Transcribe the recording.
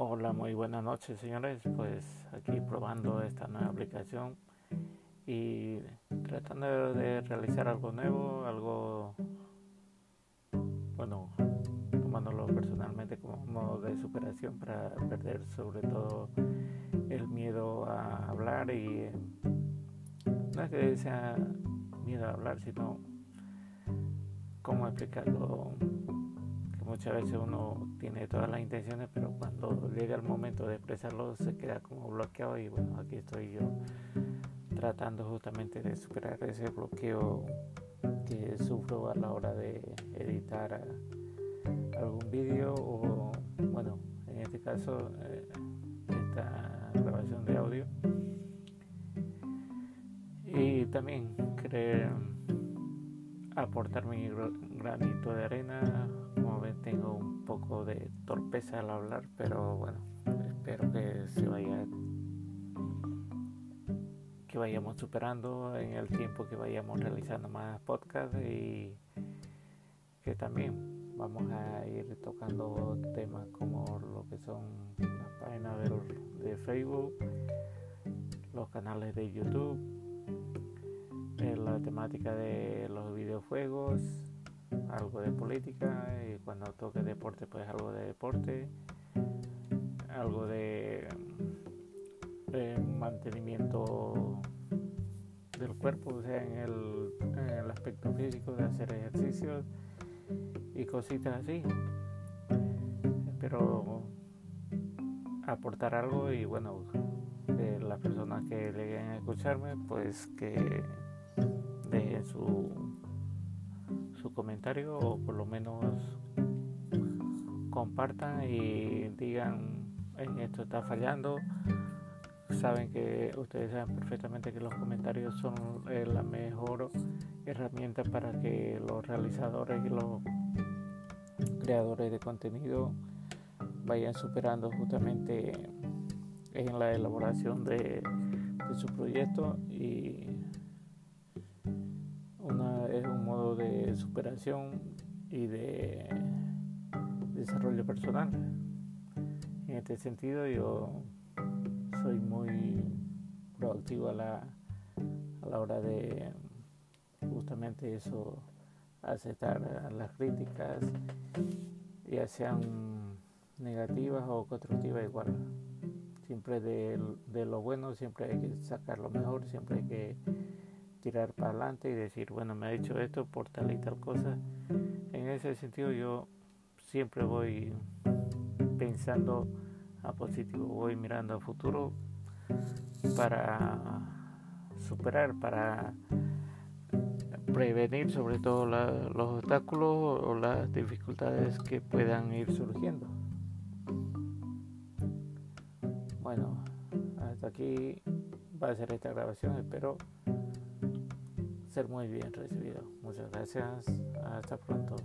Hola, muy buenas noches señores. Pues aquí probando esta nueva aplicación y tratando de realizar algo nuevo, algo, bueno, tomándolo personalmente como modo de superación para perder sobre todo el miedo a hablar y no es que sea miedo a hablar, sino cómo explicarlo muchas veces uno tiene todas las intenciones, pero cuando llega el momento de expresarlo se queda como bloqueado y bueno, aquí estoy yo tratando justamente de superar ese bloqueo que sufro a la hora de editar algún vídeo o bueno, en este caso eh, esta grabación de audio. Y también querer aportar mi granito de arena. Tengo un poco de torpeza al hablar, pero bueno, espero que se vaya que vayamos superando en el tiempo que vayamos realizando más podcasts y que también vamos a ir tocando temas como lo que son las páginas de, de Facebook, los canales de YouTube, temática de los videojuegos, algo de política y cuando toque deporte pues algo de deporte algo de, mantenimiento del cuerpo o sea en el, aspecto físico de hacer ejercicios y cositas así. Pero aportar algo y bueno las personas que lleguen a escucharme pues que dejen su su comentario o por lo menos compartan y digan esto está fallando saben que ustedes saben perfectamente que los comentarios son eh, la mejor herramienta para que los realizadores y los creadores de contenido vayan superando justamente en la elaboración de, de su proyecto y es un modo de superación y de desarrollo personal. En este sentido yo soy muy proactivo a la, a la hora de justamente eso, aceptar las críticas, ya sean negativas o constructivas igual. Siempre de, de lo bueno, siempre hay que sacar lo mejor, siempre hay que tirar para adelante y decir, bueno, me ha dicho esto por tal y tal cosa. En ese sentido yo siempre voy pensando a positivo, voy mirando a futuro para superar, para prevenir sobre todo los obstáculos o las dificultades que puedan ir surgiendo. Bueno, hasta aquí va a ser esta grabación, espero muy bien recibido. Muchas gracias. Hasta pronto.